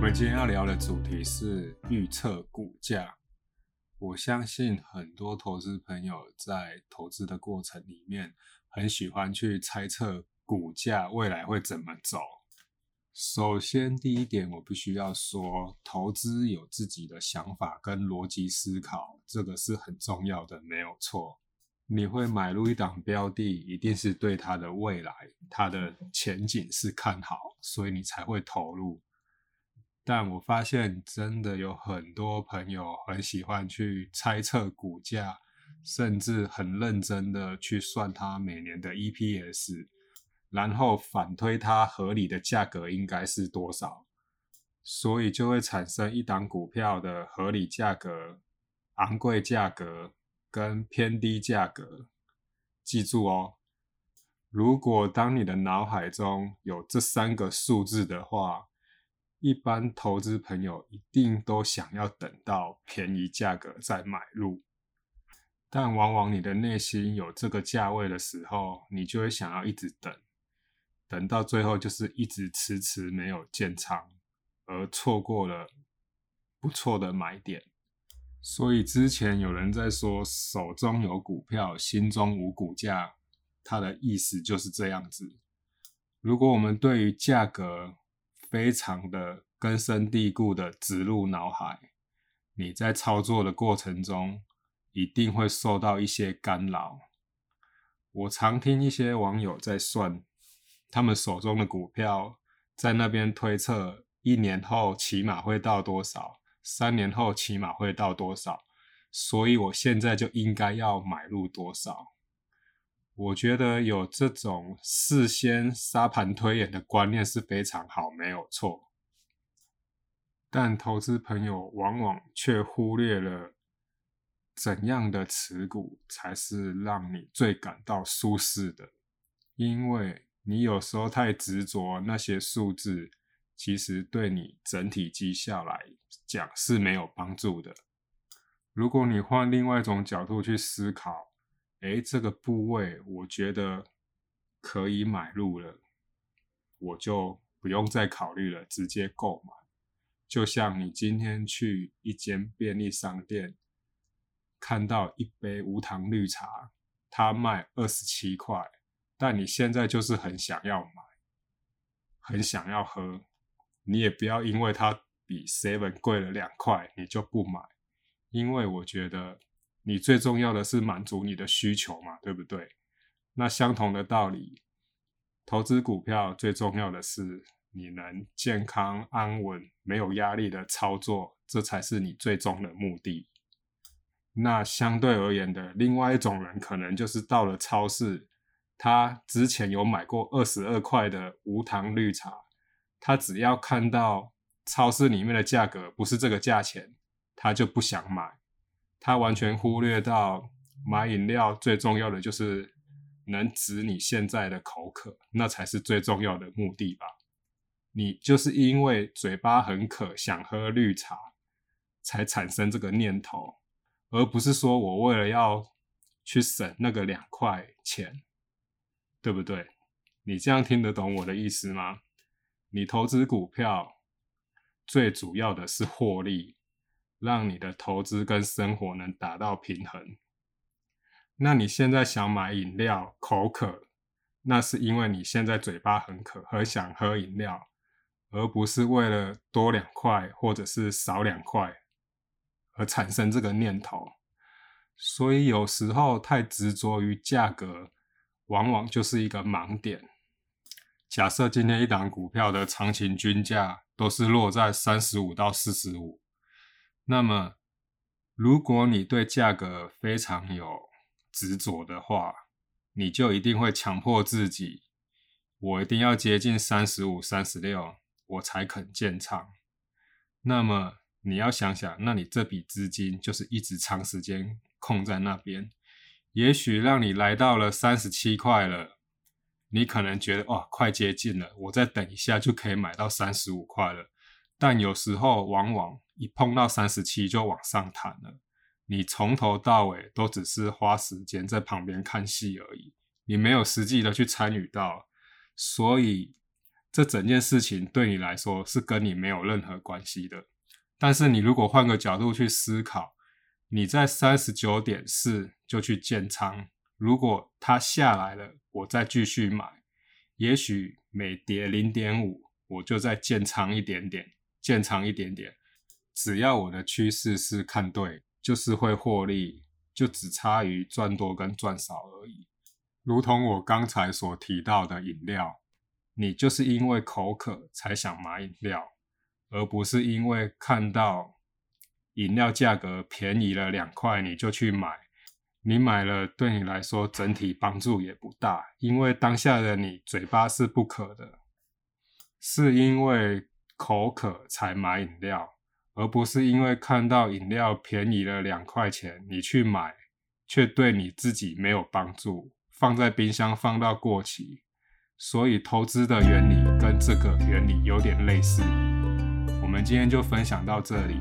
我们今天要聊的主题是预测股价。我相信很多投资朋友在投资的过程里面，很喜欢去猜测股价未来会怎么走。首先，第一点我必须要说，投资有自己的想法跟逻辑思考，这个是很重要的，没有错。你会买入一档标的，一定是对它的未来、它的前景是看好，所以你才会投入。但我发现，真的有很多朋友很喜欢去猜测股价，甚至很认真的去算它每年的 EPS，然后反推它合理的价格应该是多少，所以就会产生一档股票的合理价格、昂贵价格。跟偏低价格，记住哦。如果当你的脑海中有这三个数字的话，一般投资朋友一定都想要等到便宜价格再买入。但往往你的内心有这个价位的时候，你就会想要一直等，等到最后就是一直迟迟没有建仓，而错过了不错的买点。所以之前有人在说手中有股票，心中无股价，它的意思就是这样子。如果我们对于价格非常的根深蒂固的植入脑海，你在操作的过程中一定会受到一些干扰。我常听一些网友在算他们手中的股票，在那边推测一年后起码会到多少。三年后起码会到多少？所以我现在就应该要买入多少？我觉得有这种事先沙盘推演的观念是非常好，没有错。但投资朋友往往却忽略了怎样的持股才是让你最感到舒适的，因为你有时候太执着那些数字。其实对你整体绩效来讲是没有帮助的。如果你换另外一种角度去思考，诶，这个部位我觉得可以买入了，我就不用再考虑了，直接购买。就像你今天去一间便利商店，看到一杯无糖绿茶，它卖二十七块，但你现在就是很想要买，很想要喝。你也不要因为它比 Seven 贵了两块，你就不买，因为我觉得你最重要的是满足你的需求嘛，对不对？那相同的道理，投资股票最重要的是你能健康安稳、没有压力的操作，这才是你最终的目的。那相对而言的另外一种人，可能就是到了超市，他之前有买过二十二块的无糖绿茶。他只要看到超市里面的价格不是这个价钱，他就不想买。他完全忽略到买饮料最重要的就是能止你现在的口渴，那才是最重要的目的吧。你就是因为嘴巴很渴，想喝绿茶，才产生这个念头，而不是说我为了要去省那个两块钱，对不对？你这样听得懂我的意思吗？你投资股票最主要的是获利，让你的投资跟生活能达到平衡。那你现在想买饮料，口渴，那是因为你现在嘴巴很渴，很想喝饮料，而不是为了多两块或者是少两块而产生这个念头。所以有时候太执着于价格，往往就是一个盲点。假设今天一档股票的长情均价都是落在三十五到四十五，那么如果你对价格非常有执着的话，你就一定会强迫自己，我一定要接近三十五、三十六，我才肯建仓。那么你要想想，那你这笔资金就是一直长时间空在那边，也许让你来到了三十七块了。你可能觉得哇，快接近了，我再等一下就可以买到三十五块了。但有时候往往一碰到三十七就往上弹了，你从头到尾都只是花时间在旁边看戏而已，你没有实际的去参与到。所以这整件事情对你来说是跟你没有任何关系的。但是你如果换个角度去思考，你在三十九点四就去建仓，如果它下来了，我再继续买，也许每跌零点五，我就再建仓一点点，建仓一点点。只要我的趋势是看对，就是会获利，就只差于赚多跟赚少而已。如同我刚才所提到的饮料，你就是因为口渴才想买饮料，而不是因为看到饮料价格便宜了两块你就去买。你买了对你来说整体帮助也不大，因为当下的你嘴巴是不渴的，是因为口渴才买饮料。而不是因为看到饮料便宜了两块钱，你去买，却对你自己没有帮助，放在冰箱放到过期。所以投资的原理跟这个原理有点类似。我们今天就分享到这里。